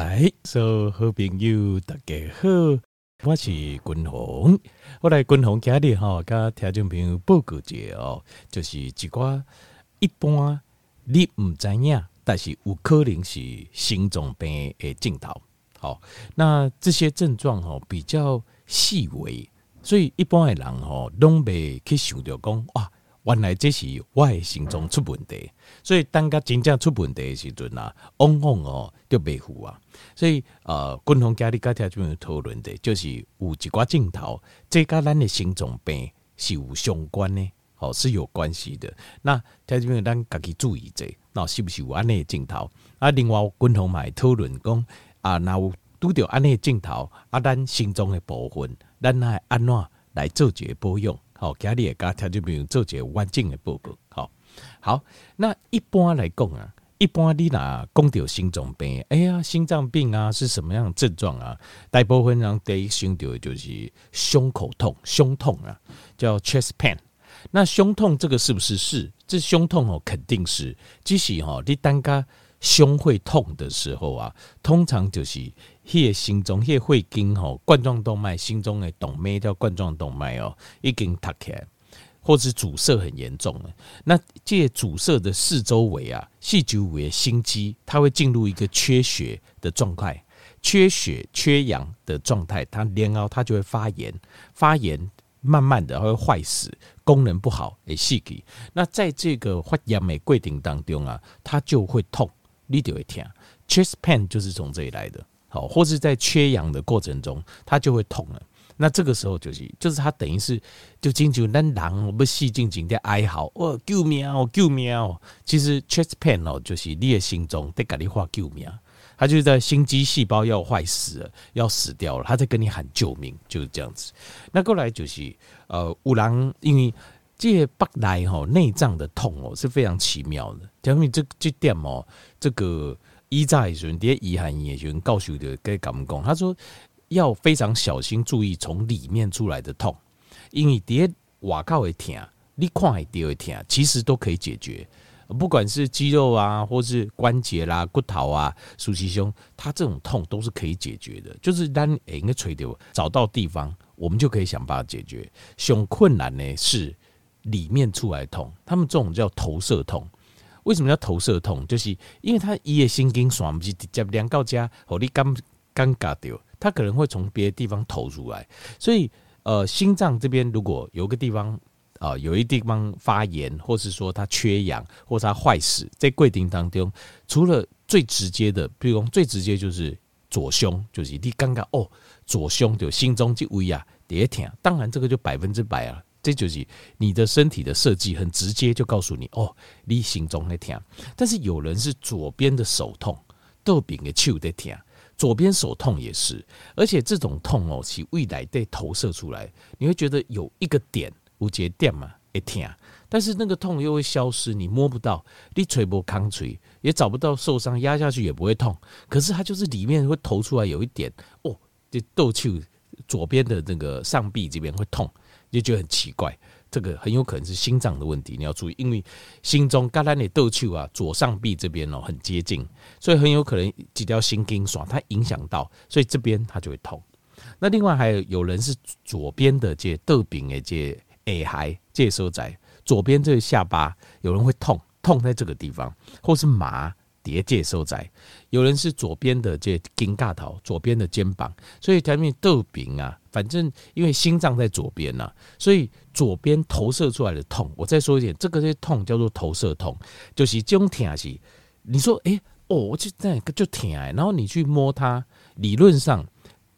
哎，所有好朋友大家好，我是君宏。我来君宏今日哈，跟听众朋友报告一下哦，就是一寡一般你唔知影，但是有可能是心脏病的症头。好，那这些症状哈比较细微，所以一般的人哈拢未去想着讲哇。原来这是我的心脏出问题，所以当个真正出问题的时阵啊，往往哦就袂赴啊。所以呃，共同家里家庭这边讨论的，就是有一寡镜头，这跟咱的心脏病是有相关的，哦是有关系的。那在这边咱家己注意者，那是不是有安尼的镜头？啊，另外共同买讨论讲啊，那有拄到安尼的镜头，啊，咱心脏的部分，咱来安怎来做一个保养？好，家里也家条就比如做些完整的报告。好，好，那一般来讲啊，一般你若讲到心脏病，哎呀，心脏病啊是什么样的症状啊？大部分人第一想到的就是胸口痛、胸痛啊，叫 chest pain。那胸痛这个是不是是？这胸痛哦，肯定是。即使哦，你单个胸会痛的时候啊，通常就是。迄个心中，迄个会经吼冠状动脉，心中的动脉叫冠状动脉哦，已经塌起来，或是阻塞很严重了。那这阻塞的四周围啊，细周围心肌，它会进入一个缺血的状态，缺血缺氧的状态，它然后它就会发炎，发炎慢慢的会坏死，功能不好诶细体。那在这个发炎的过程当中啊，它就会痛，你就会听 chest pain 就是从这里来的。好，或是在缺氧的过程中，它就会痛了。那这个时候就是，就是它等于是就进去那狼我们细静静的哀嚎，哦，救命哦，救命哦。其实 chest pain 哦，就是你的心中在跟你话救命，它就是在心肌细胞要坏死了，要死掉了，它在跟你喊救命，就是这样子。那过来就是呃，五郎因为这些北来哈内脏的痛哦是非常奇妙的。讲明这这点哦，这个。医在时阵，啲医汉医的时阵，告诉的该咁讲，他说要非常小心注意从里面出来的痛，因为啲外口会痛，你看会到会痛，其实都可以解决，不管是肌肉啊，或是关节啦、骨头啊、熟悉胸，它这种痛都是可以解决的，就是当诶，应该垂掉，找到地方，我们就可以想办法解决。胸困难呢是里面出来痛，他们这种叫投射痛。为什么叫投射痛？就是因为他一夜心经爽不是直接两到家，和你尴尴尬掉，他可能会从别的地方投出来。所以，呃，心脏这边如果有个地方啊、呃，有一地方发炎，或是说它缺氧，或是它坏死，在过程当中，除了最直接的，比如说最直接就是左胸，就是你刚刚哦，左胸就心中就微啊，跌疼。当然，这个就百分之百啊。这就是你的身体的设计，很直接就告诉你哦，你心中在痛。但是有人是左边的手痛，豆饼的手在痛，左边手痛也是，而且这种痛哦，是未来被投射出来，你会觉得有一个点，无节点嘛，会痛，但是那个痛又会消失，你摸不到，你捶不康捶，也找不到受伤，压下去也不会痛，可是它就是里面会投出来有一点哦，这豆球左边的那个上臂这边会痛。就觉得很奇怪，这个很有可能是心脏的问题，你要注意，因为心中刚才你豆球啊，左上臂这边哦很接近，所以很有可能几条心经爽，它影响到，所以这边它就会痛。那另外还有有人是左边的这豆柄诶，这诶还这收窄，左边这个下巴有人会痛，痛在这个地方，或是麻。叠界收窄，有人是左边的这肩胛头，左边的肩膀，所以他们豆饼啊，反正因为心脏在左边呐、啊，所以左边投射出来的痛，我再说一点，这个些痛叫做投射痛，就是这种痛是，你说哎、哦，我就在就疼哎，然后你去摸它，理论上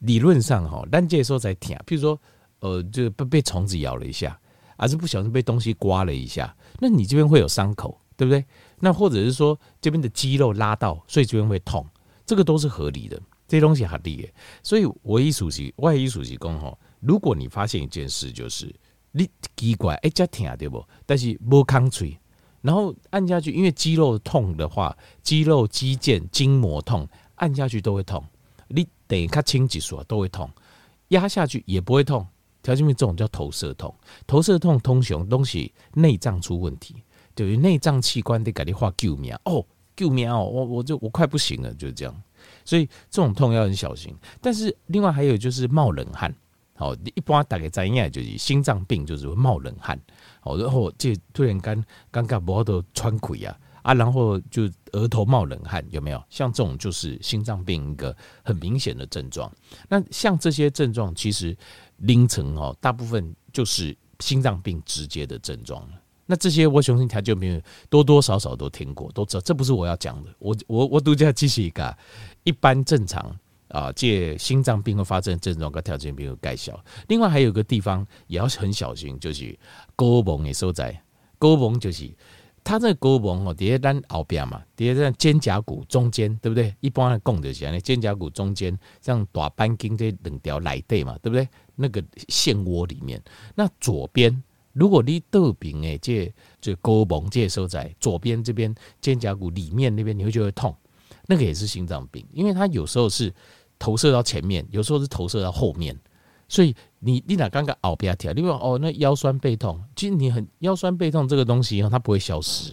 理论上哈，单界时候在痛，譬如说呃，就被被虫子咬了一下，还是不小心被东西刮了一下，那你这边会有伤口，对不对？那或者是说这边的肌肉拉到，所以这边会痛，这个都是合理的，这些东西合理的。所以我一熟悉，外一熟悉讲吼，如果你发现一件事，就是你奇怪，哎，这疼对不？但是无抗脆，然后按下去，因为肌肉痛的话，肌肉肌腱筋膜痛，按下去都会痛。你等一下轻几束都会痛，压下去也不会痛。条件面这种叫投射痛，投射痛通常东西内脏出问题。对于内脏器官得给你画救命哦，救命哦！我我就我快不行了，就是这样。所以这种痛要很小心。但是另外还有就是冒冷汗，好，一般大概在应该就是心脏病，就是会冒冷汗，好，然后这突然间尴尬，脖子穿溃啊啊，然后就额头冒冷汗，有没有？像这种就是心脏病一个很明显的症状。那像这些症状，其实凌晨哦，大部分就是心脏病直接的症状。那这些我相信听众朋友多多少少都听过，都知道，这不是我要讲的。我我我独家继续一个一般正常啊，借心脏病会发生症状跟条件比如介绍。另外还有个地方也要很小心，就是沟蒙的所在。沟蒙就是它这个沟蒙哦，底下咱后边嘛，底下在肩胛骨中间，对不对？一般的讲就是那肩胛骨中间，像大板筋这两条内带嘛，对不对？那个线窝里面，那左边。如果你倒边诶，这这沟蒙这所在左边这边肩胛骨里面那边，你会觉得痛，那个也是心脏病，因为它有时候是投射到前面，有时候是投射到后面，所以你你哪刚刚熬不要跳，你说哦，那腰酸背痛，其实你很腰酸背痛这个东西它不会消失，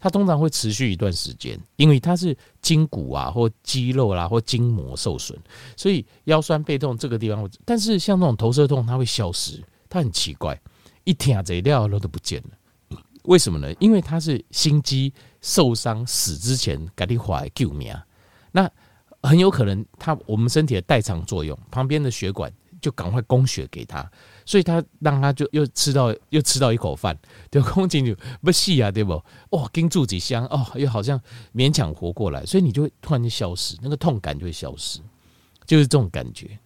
它通常会持续一段时间，因为它是筋骨啊或肌肉啦、或筋膜受损，所以腰酸背痛这个地方，但是像那种投射痛，它会消失，它很奇怪。一听这料都不见了，为什么呢？因为他是心肌受伤死之前赶紧回来救命，那很有可能他我们身体的代偿作用，旁边的血管就赶快供血给他，所以他让他就又吃到又吃到一口饭，对，空气就不细啊，对不？哇，跟住几香哦，又好像勉强活过来，所以你就会突然间消失，那个痛感就会消失，就是这种感觉。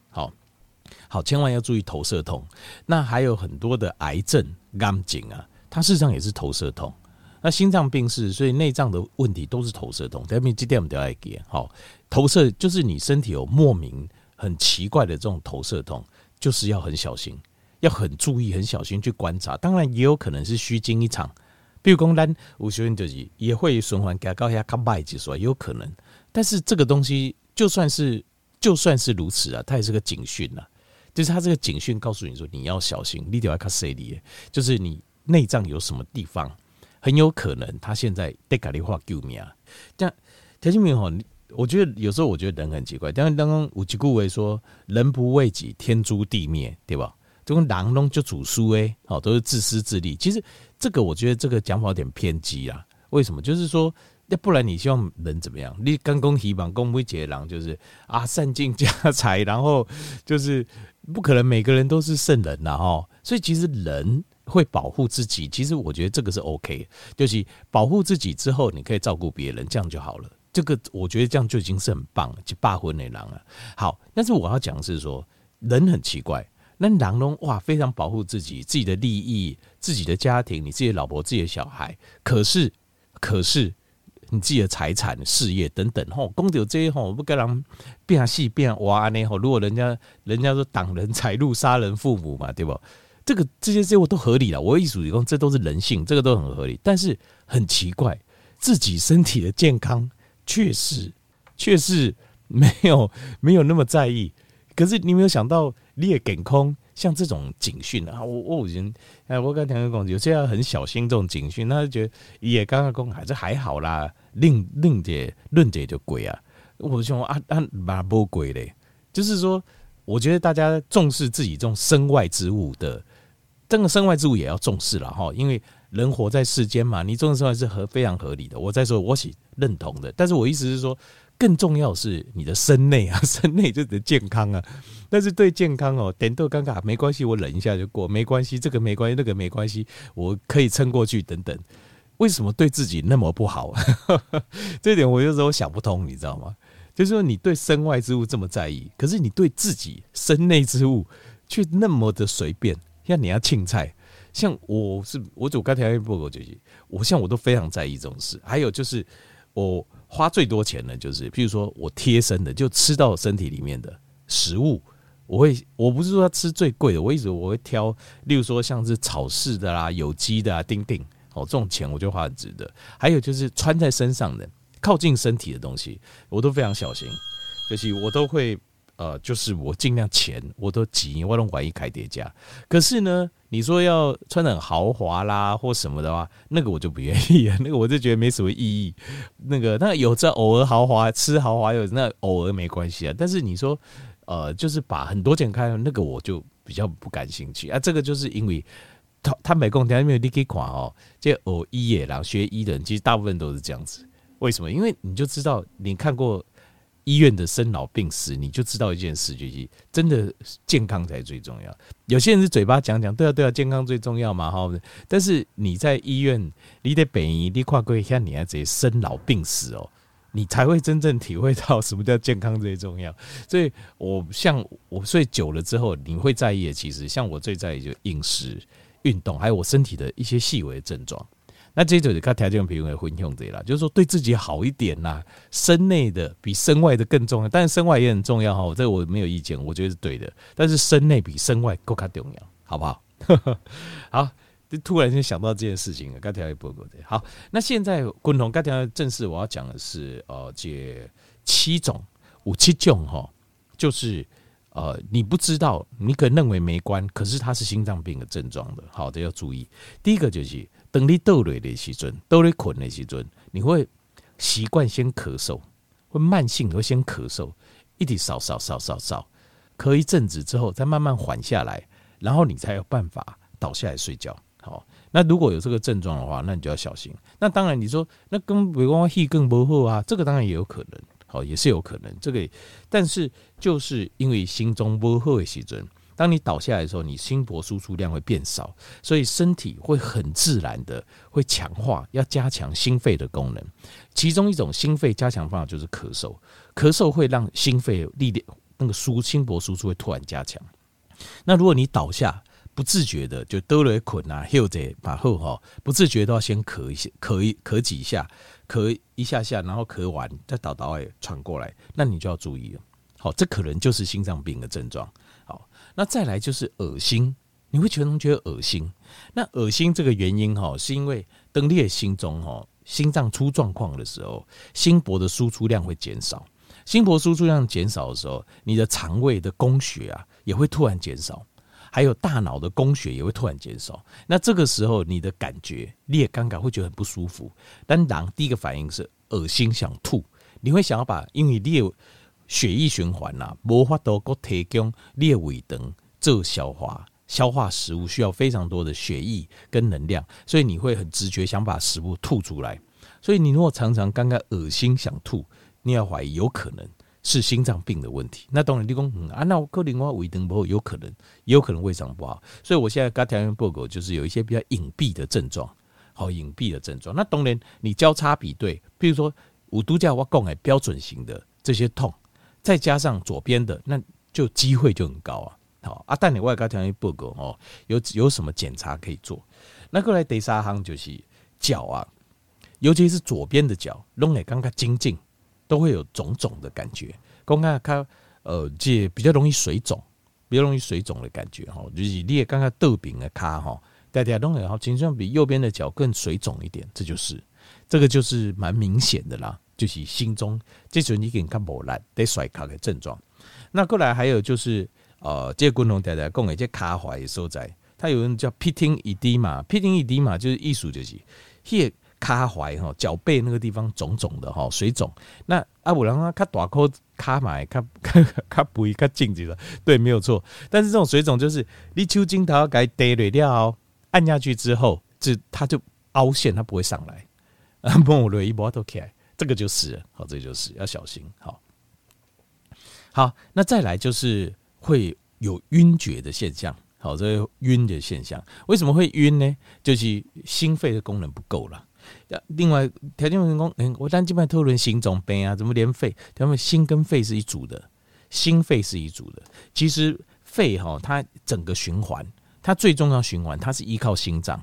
好。千万要注意投射痛。那还有很多的癌症、肝颈啊，它事实上也是投射痛。那心脏病是，所以内脏的问题都是投射痛。下面这点我们都要记。好，投射就是你身体有莫名很奇怪的这种投射痛，就是要很小心，要很注意、很小心去观察。当然也有可能是虚惊一场，比如讲咱有些人就是也会循环给高压卡败几说，也有可能。但是这个东西就算是就算是如此啊，它也是个警讯呐。就是他这个警讯告诉你说，你要小心，你得要看谁里，就是你内脏有什么地方很有可能他现在得搞的话救命啊！这样田心明哈，我觉得有时候我觉得人很奇怪，但是刚刚有几顾为说，人不为己，天诛地灭，对吧？这种狼龙就主书哎，好，都是自私自利。其实这个我觉得这个讲法有点偏激啊。为什么？就是说。要不然你希望人怎么样？你刚公希望公不结狼，就是啊，散尽家财，然后就是不可能每个人都是圣人呐，哈。所以其实人会保护自己，其实我觉得这个是 OK，就是保护自己之后，你可以照顾别人，这样就好了。这个我觉得这样就已经是很棒了，就霸魂的狼了。好，但是我要讲是说，人很奇怪，那狼呢？哇，非常保护自己，自己的利益、自己的家庭、你自己的老婆、自己的小孩，可是，可是。你自己的财产、事业等等，吼，公掉这些吼，不跟人变戏变娃呢？吼，如果人家人家说挡人财路、杀人父母嘛，对不？这个这些这些我都合理了。我意思是说，这都是人性，这个都很合理。但是很奇怪，自己身体的健康确实确实没有没有那么在意。可是你没有想到，你也给空。像这种警讯啊，我我已经哎，我跟田哥讲，有些人很小心这种警讯，他就觉得也刚刚讲还是还好啦，另另解论解就贵啊。我说啊啊，蛮不贵嘞，就是说，我觉得大家重视自己这种身外之物的，这个身外之物也要重视了哈，因为人活在世间嘛，你重视身外是合非常合理的。我再说，我是认同的，但是我意思是说。更重要是你的身内啊，身内就是健康啊。但是对健康哦，点都尴尬，没关系，我忍一下就过，没关系，这个没关系，那个没关系，我可以撑过去等等。为什么对自己那么不好？这点我有时候想不通，你知道吗？就是说你对身外之物这么在意，可是你对自己身内之物却那么的随便。像你要青菜，像我是我走刚才一步，我就我像我都非常在意这种事。还有就是我。花最多钱的，就是譬如说我贴身的，就吃到身体里面的食物，我会我不是说要吃最贵的，我一直我会挑，例如说像是草饲的啦、有机的啊、丁丁哦，这种钱我就花很值得。还有就是穿在身上的、靠近身体的东西，我都非常小心，就是我都会呃，就是我尽量钱我都挤，我都怀疑开叠加。可是呢，你说要穿的很豪华啦或什么的话，那个我就不愿意了，那个我就觉得没什么意义。那个那有这偶尔豪华吃豪华有那偶尔没关系啊，但是你说呃，就是把很多钱开，那个我就比较不感兴趣啊。这个就是因为他他没空，因为你可以看哦，这偶医也然后学医的人，其实大部分都是这样子。为什么？因为你就知道你看过。医院的生老病死，你就知道一件事，就是真的健康才最重要。有些人是嘴巴讲讲，对啊对啊，健康最重要嘛，哈。但是你在医院，你得本医，你跨过一下，你还得生老病死哦，你才会真正体会到什么叫健康最重要。所以我像我睡久了之后，你会在意的，其实像我最在意就饮食、运动，还有我身体的一些细微的症状。那这就是看条件平衡的分享这啦，就是说对自己好一点呐，身内的比身外的更重要，但是身外也很重要哈，这我没有意见，我觉得是对的，但是身内比身外更加重要，好不好？好，突然间想到这件事情，刚条也不过对，好，那现在共同刚条正式我要讲的是呃，这七种五七种哈，就是呃，你不知道，你可能认为没关，可是它是心脏病的症状的，好的要注意，第一个就是。等你倒累的时阵，倒你困的时阵，你会习惯先咳嗽，会慢性会先咳嗽，一直扫扫扫扫扫，咳一阵子之后，再慢慢缓下来，然后你才有办法倒下来睡觉。好，那如果有这个症状的话，那你就要小心。那当然，你说那跟比方说更不好啊，这个当然也有可能，好，也是有可能。这个，但是就是因为心中不好的时阵。当你倒下来的时候，你心搏输出量会变少，所以身体会很自然的会强化，要加强心肺的功能。其中一种心肺加强方法就是咳嗽，咳嗽会让心肺力量那个输心搏输出会突然加强。那如果你倒下不自觉的就兜了一捆啊，或者把后哈不自觉都要先咳一下，咳一咳几下，咳一下下，然后咳完再倒倒哎喘过来，那你就要注意了。好，这可能就是心脏病的症状。好那再来就是恶心，你会觉得觉得恶心。那恶心这个原因哈，是因为当你的心中哈心脏出状况的时候，心搏的输出量会减少。心搏输出量减少的时候，你的肠胃的供血啊也会突然减少，还有大脑的供血也会突然减少。那这个时候你的感觉你也尴尬，会觉得很不舒服。但当第一个反应是恶心想吐，你会想要把因为你有。血液循环呐，无法度够提供你的胃肠做消化，消化食物需要非常多的血液跟能量，所以你会很直觉想把食物吐出来。所以你如果常常刚刚恶心想吐，你要怀疑有可能是心脏病的问题。那当然你讲嗯啊，那我可能我胃肠不好，有可能也有可能胃肠不好。所以我现在刚条件报告就是有一些比较隐蔽的症状，好隐蔽的症状。那当然你交叉比对，比如说五度架我讲的标准型的这些痛。再加上左边的，那就机会就很高啊。好啊，但你外加条件报告哦，有有什么检查可以做？那过来第三行就是脚啊，尤其是左边的脚，弄来刚刚精进，都会有肿肿的感觉。刚刚它呃，这比较容易水肿，比较容易水肿的感觉哈，就是你也刚刚豆饼的卡哈，大家弄来好，经常比右边的脚更水肿一点，这就是这个就是蛮明显的啦。就是心中这时候你给你看无力得甩卡的症状，那过来还有就是呃，这个共同大家讲的这卡踝的所在，它有人叫 pitting edema，pitting edema 就是意思就是卡踝哈脚背那个地方肿肿的哈水肿，那啊有人啊卡大口卡买卡卡卡肥卡紧致的，对，没有错。但是这种水肿就是你抽筋头给跌累掉，按下去之后，就它就凹陷，它不会上来，啊，摸了一摸都起来。这个就是好，这个就是要小心。好，好，那再来就是会有晕厥的现象。好，这个晕的现象为什么会晕呢？就是心肺的功能不够了。另外，条件员工，我单基本讨论心脏病啊，怎么连肺？他们心跟肺是一组的，心肺是一组的。其实肺哈，它整个循环，它最重要循环，它是依靠心脏，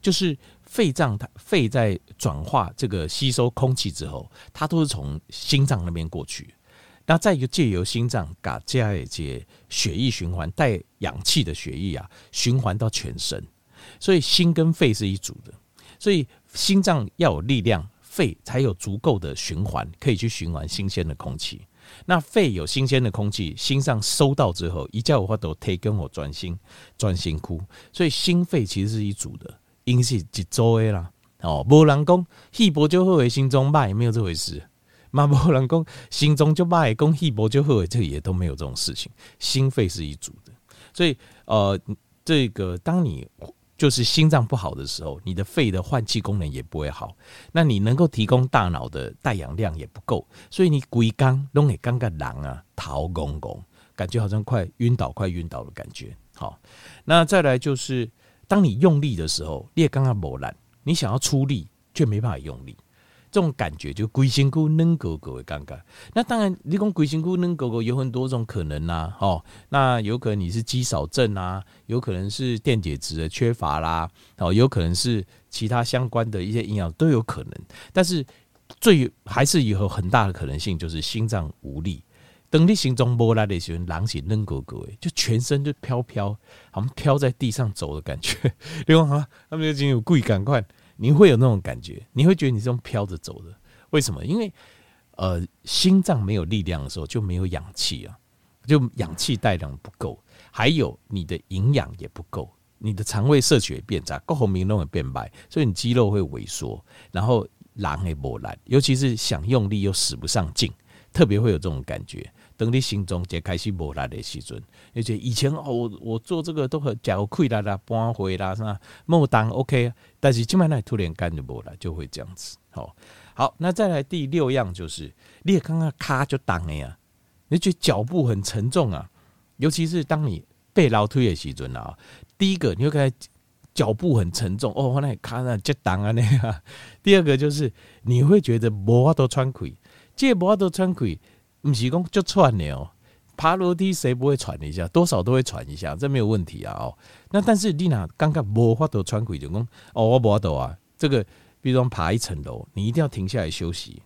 就是。肺脏它肺在转化这个吸收空气之后，它都是从心脏那边过去，那再一个借由心脏嘎加一些血液循环，带氧气的血液啊循环到全身，所以心跟肺是一组的，所以心脏要有力量，肺才有足够的循环可以去循环新鲜的空气。那肺有新鲜的空气，心脏收到之后，一叫我话都推跟我专心专心哭，所以心肺其实是一组的，因是一组的啦。哦，无人讲气薄就好，心中脉，没有这回事。嘛，无人讲心中就脉，讲气薄就好，这也都没有这种事情。心肺是一组的，所以呃，这个当你。就是心脏不好的时候，你的肺的换气功能也不会好，那你能够提供大脑的带氧量也不够，所以你鬼刚弄给刚个狼啊，逃公公，感觉好像快晕倒，快晕倒的感觉。好，那再来就是，当你用力的时候，你也刚刚磨烂，你想要出力却没办法用力。这种感觉就龟心菇能狗狗的尴尬。那当然，你讲龟心菇能狗狗有很多种可能呐，哦，那有可能你是肌少症啊，有可能是电解质的缺乏啦，哦，有可能是其他相关的一些营养都有可能。但是最还是有很大的可能性，就是心脏无力。等你心中波来的时候，狼起能狗狗就全身就飘飘，好像飘在地上走的感觉。另外哈，他们已经有故意赶快。你会有那种感觉，你会觉得你这种飘着走的，为什么？因为呃，心脏没有力量的时候就没有氧气啊，就氧气带量不够，还有你的营养也不够，你的肠胃摄取也变差，各方面都会变白，所以你肌肉会萎缩，然后狼也磨烂，尤其是想用力又使不上劲，特别会有这种感觉。等你心中才开始无力的时阵，而且以前哦，我我做这个都很脚溃啦啦，搬回啦是吧？莫当 OK，但是今晚那突然间就无力，就会这样子。好，好，那再来第六样就是，你也刚刚卡就当了呀，你觉得脚步很沉重啊，尤其是当你背楼梯的时阵啊，第一个你会感觉脚步很沉重哦，那卡那就当啊那样。第二个就是你会觉得无法度喘气，这无法度喘气。不是讲就喘的哦，爬楼梯谁不会喘一下？多少都会喘一下，这没有问题啊哦。那但是你那刚刚无法度喘气就讲哦，我无法度啊。这个比如说爬一层楼，你一定要停下来休息，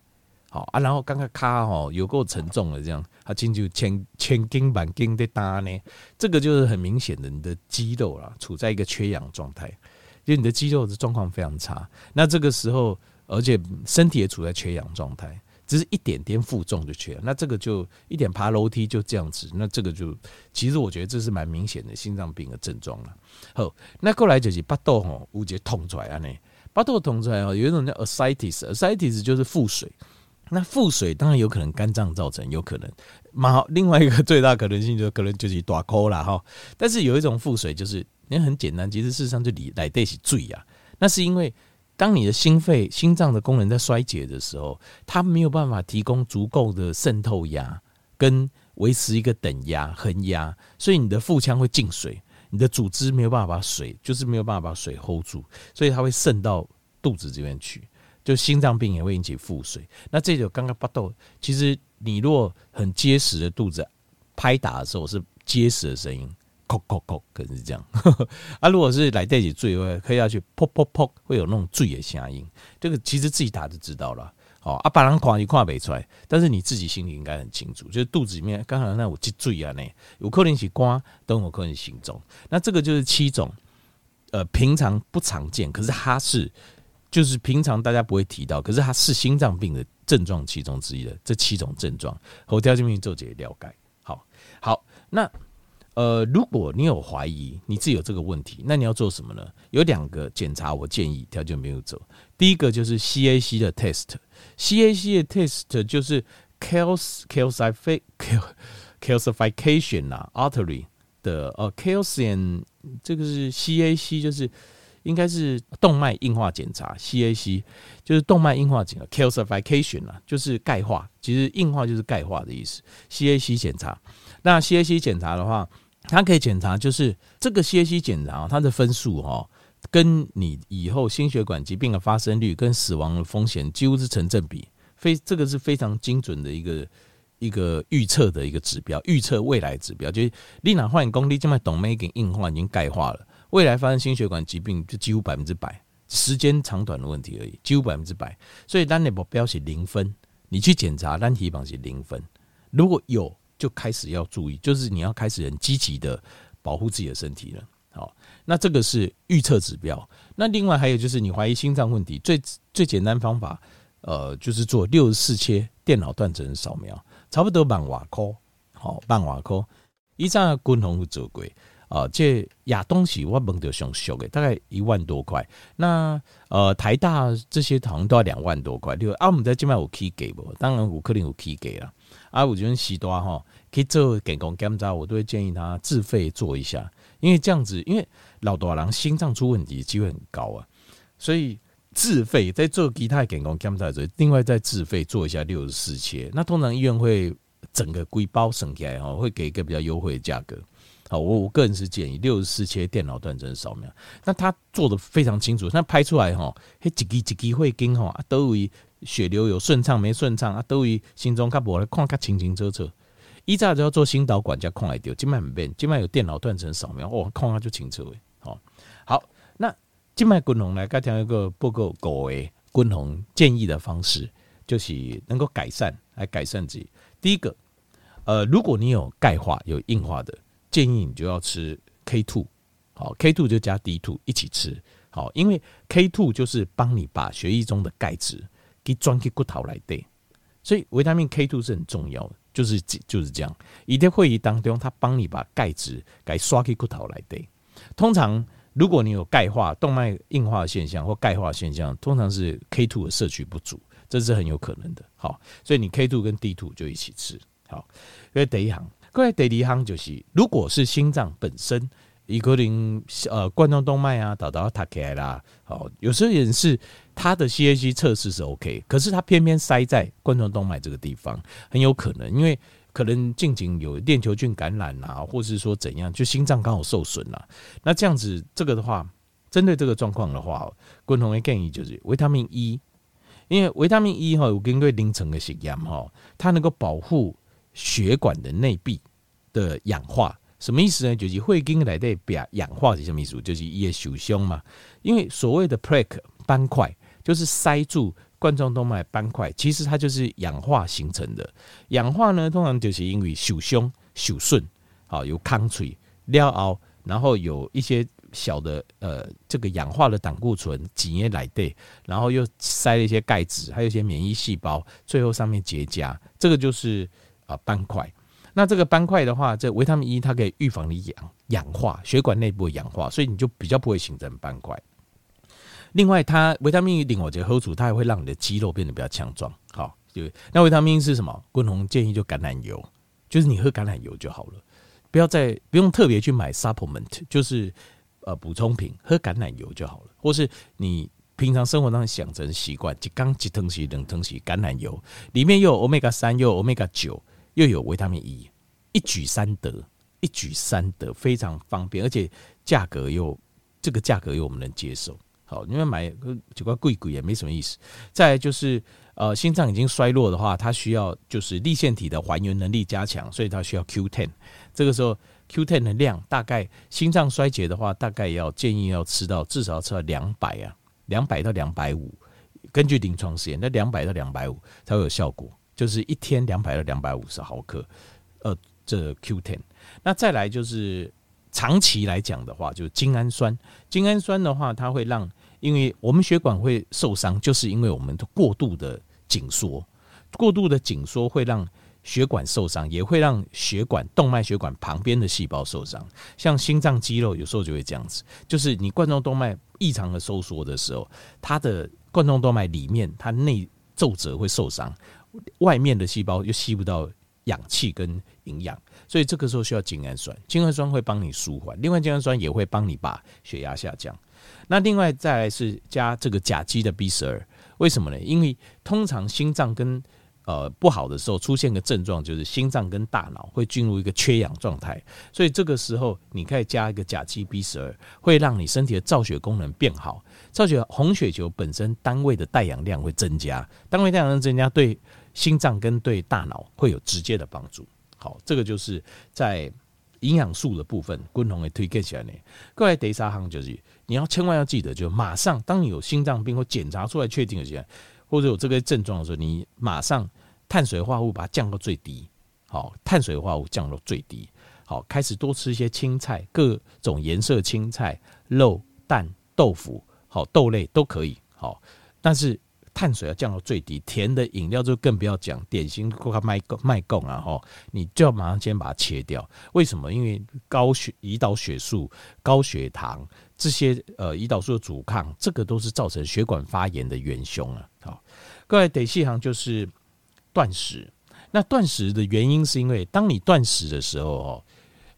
好啊。然后刚刚卡哦有够沉重的这样，他进去千千斤万斤的搭呢，这个就是很明显的你的肌肉啦，处在一个缺氧状态，就你的肌肉的状况非常差。那这个时候，而且身体也处在缺氧状态。只是一点点负重就缺了，那这个就一点爬楼梯就这样子，那这个就其实我觉得这是蛮明显的心脏病的症状了。好，那过来就是巴肚吼，有一个痛出来啊呢，巴肚痛出来哦，有一种叫 ascites，ascites 就是腹水。那腹水当然有可能肝脏造成，有可能嘛，另外一个最大可能性就可能就是大口了哈。但是有一种腹水就是，也很简单，其实事实上就里来得是水啊，那是因为。当你的心肺、心脏的功能在衰竭的时候，它没有办法提供足够的渗透压跟维持一个等压、恒压，所以你的腹腔会进水，你的组织没有办法把水，就是没有办法把水 hold 住，所以它会渗到肚子这边去，就心脏病也会引起腹水。那这就刚刚巴豆，其实你若很结实的肚子拍打的时候是结实的声音。叩叩叩，可能是这样。啊，如果是来带起坠的话，可以要去噗噗噗，会有那种醉的声音。这个其实自己打就知道了。哦，啊，别人看你看不出来，但是你自己心里应该很清楚，就是肚子里面刚好那有积醉啊，那有可能是肝，都有可能是心脏。那这个就是七种，呃，平常不常见，可是它是，就是平常大家不会提到，可是它是心脏病的症状其中之一的这七种症状。我调这边做解了解。好，好，那。呃，如果你有怀疑你自己有这个问题，那你要做什么呢？有两个检查，我建议条件没有走。第一个就是 CAC 的 test，CAC 的 test 就是 calc calcification 啊，artery 的呃 calcium，这个是 CAC，就是应该是动脉硬化检查，CAC 就是动脉硬化检查，calcification 啊，就是钙化，其实硬化就是钙化的意思。CAC 检查，那 CAC 检查的话。它可以检查，就是这个 CAC 检查，它的分数哈，跟你以后心血管疾病的发生率跟死亡的风险几乎是成正比，非这个是非常精准的一个一个预测的一个指标，预测未来指标。就是你哪换功力，这么动脉已经硬化，已经钙化了，未来发生心血管疾病就几乎百分之百，时间长短的问题而已，几乎百分之百。所以单的目标是零分，你去检查单体榜是零分，如果有。就开始要注意，就是你要开始很积极的保护自己的身体了。好，那这个是预测指标。那另外还有就是你怀疑心脏问题，最最简单方法，呃，就是做六十四切电脑断层扫描，差不多半瓦扣，好半瓦抠。以前军红有做过啊，这亚东西我问到上俗的，大概一万多块。那呃台大这些好像都要两万多块。对啊，我们在这边有可给不？当然有可能有可给了。啊，我觉得西多哈可以做健康检查，我都会建议他自费做一下，因为这样子，因为老多人心脏出问题机会很高啊，所以自费在做其他健康检查时，另外再自费做一下六十四切。那通常医院会整个规包省起来哈，会给一个比较优惠的价格。好，我我个人是建议六十四切电脑断层扫描，那他做的非常清楚，那拍出来哈，嘿，几几几几会跟哈，都以。血流有顺畅没顺畅啊？都以心中看无来看，看清清楚楚。一早就要做心导管，加看来掉。今麦唔变，静脉有电脑断层扫描，哦，看下就清楚诶。好，好，那今麦军红来，刚听一个报告，各位军红建议的方式，就是能够改善来改善自己。第一个，呃，如果你有钙化有硬化的，建议你就要吃 K two，好，K two 就加 D two 一起吃，好，因为 K two 就是帮你把血液中的钙质。给转给骨头来对，所以维他命 K two 是很重要的，就是就是这样。一在会议当中，它帮你把钙质给刷给骨头来对。通常如果你有钙化、动脉硬化现象或钙化现象，通常是 K two 的摄取不足，这是很有可能的。好，所以你 K two 跟 D two 就一起吃。好，因为第一行，各位第一行就是，如果是心脏本身。一个人呃冠状动脉啊，导到塔起来啦。好，有时候也是他的 CAC 测试是 OK，可是他偏偏塞在冠状动脉这个地方，很有可能因为可能近景有链球菌感染啊，或是说怎样，就心脏刚好受损了。那这样子这个的话，针对这个状况的话，共同的建议就是维他命 E，因为维他命 E 哈有根据临床的实验哈，它能够保护血管的内壁的氧化。什么意思呢？就是血管来的表氧化是什么意思？就是一些受胸嘛。因为所谓的 plaque 斑块，就是塞住冠状动脉斑块，其实它就是氧化形成的。氧化呢，通常就是因为受胸、受顺，好有抗脆、尿凹，然后有一些小的呃这个氧化的胆固醇挤液来的，然后又塞了一些钙质，还有一些免疫细胞，最后上面结痂，这个就是啊斑块。那这个斑块的话，这维他命 E 它可以预防你氧氧化，血管内部氧化，所以你就比较不会形成斑块。另外，它维他命 E 另外一个好处，它还会让你的肌肉变得比较强壮。好，就。那维他命 E 是什么？共同建议就橄榄油，就是你喝橄榄油就好了，不要再不用特别去买 supplement，就是呃补充品，喝橄榄油就好了。或是你平常生活当中想成习惯，一缸一汤匙两汤匙橄榄油，里面又有 omega 三，又有 omega 九。又有维他命 E，一举三得，一举三得，非常方便，而且价格又这个价格又我们能接受。好，因为买几块贵贵也没什么意思。再就是，呃，心脏已经衰弱的话，它需要就是粒线体的还原能力加强，所以它需要 Q10。这个时候 Q10 的量大概心脏衰竭的话，大概要建议要吃到至少要吃到两百啊，两百到两百五。根据临床实验，那两百到两百五才会有效果。就是一天两百到两百五十毫克，呃，这 Q10。那再来就是长期来讲的话，就是精氨酸。精氨酸的话，它会让，因为我们血管会受伤，就是因为我们的过度的紧缩，过度的紧缩会让血管受伤，也会让血管动脉血管旁边的细胞受伤。像心脏肌肉有时候就会这样子，就是你冠状动脉异常的收缩的时候，它的冠状动脉里面它内皱褶会受伤。外面的细胞又吸不到氧气跟营养，所以这个时候需要精氨酸。精氨酸会帮你舒缓，另外精氨酸也会帮你把血压下降。那另外再来是加这个甲基的 B 十二，为什么呢？因为通常心脏跟呃不好的时候出现个症状，就是心脏跟大脑会进入一个缺氧状态，所以这个时候你可以加一个甲基 B 十二，会让你身体的造血功能变好。造血红血球本身单位的带氧量会增加，单位带氧量增加对心脏跟对大脑会有直接的帮助。好，这个就是在营养素的部分，共同的推荐起来呢。各位第三行就是你要千万要记得，就马上当你有心脏病或检查出来确定的时候，或者有这个症状的时候，你马上碳水化合物把它降到最低。好，碳水化合物降到最低。好，开始多吃一些青菜，各种颜色青菜、肉、蛋、豆腐。好，豆类都可以好，但是碳水要降到最低，甜的饮料就更不要讲，点心过卖卖贡啊吼，你就要马上先把它切掉。为什么？因为高血胰岛血素、高血糖这些呃胰岛素的阻抗，这个都是造成血管发炎的元凶啊。好，各位第四项就是断食。那断食的原因是因为当你断食的时候哦，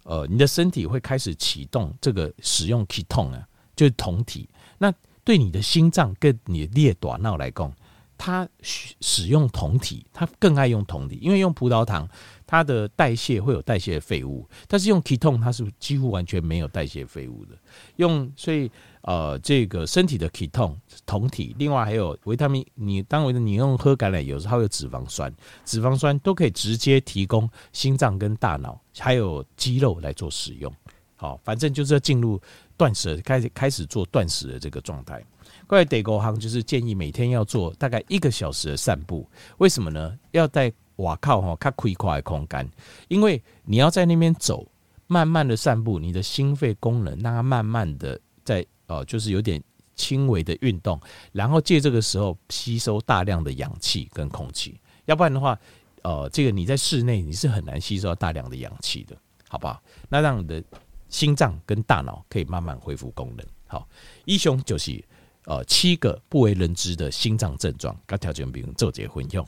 呃，你的身体会开始启动这个使用 ketone 啊，就是酮体。那对你的心脏跟你的列短脑来讲，它使用酮体，它更爱用酮体，因为用葡萄糖，它的代谢会有代谢废物，但是用 ketone 它是几乎完全没有代谢废物的。用所以呃，这个身体的 ketone 酮体，另外还有维他命，你当维的你用喝橄榄油，它会有脂肪酸，脂肪酸都可以直接提供心脏跟大脑还有肌肉来做使用。好，反正就是要进入断食，开始开始做断食的这个状态。过来第五项就是建议每天要做大概一个小时的散步。为什么呢？要在瓦靠哈较开阔的空干，因为你要在那边走，慢慢的散步，你的心肺功能让它慢慢的在呃，就是有点轻微的运动，然后借这个时候吸收大量的氧气跟空气。要不然的话，呃，这个你在室内你是很难吸收到大量的氧气的，好不好？那让你的。心脏跟大脑可以慢慢恢复功能。好，一雄就是呃七个不为人知的心脏症状，跟条件病做结婚用。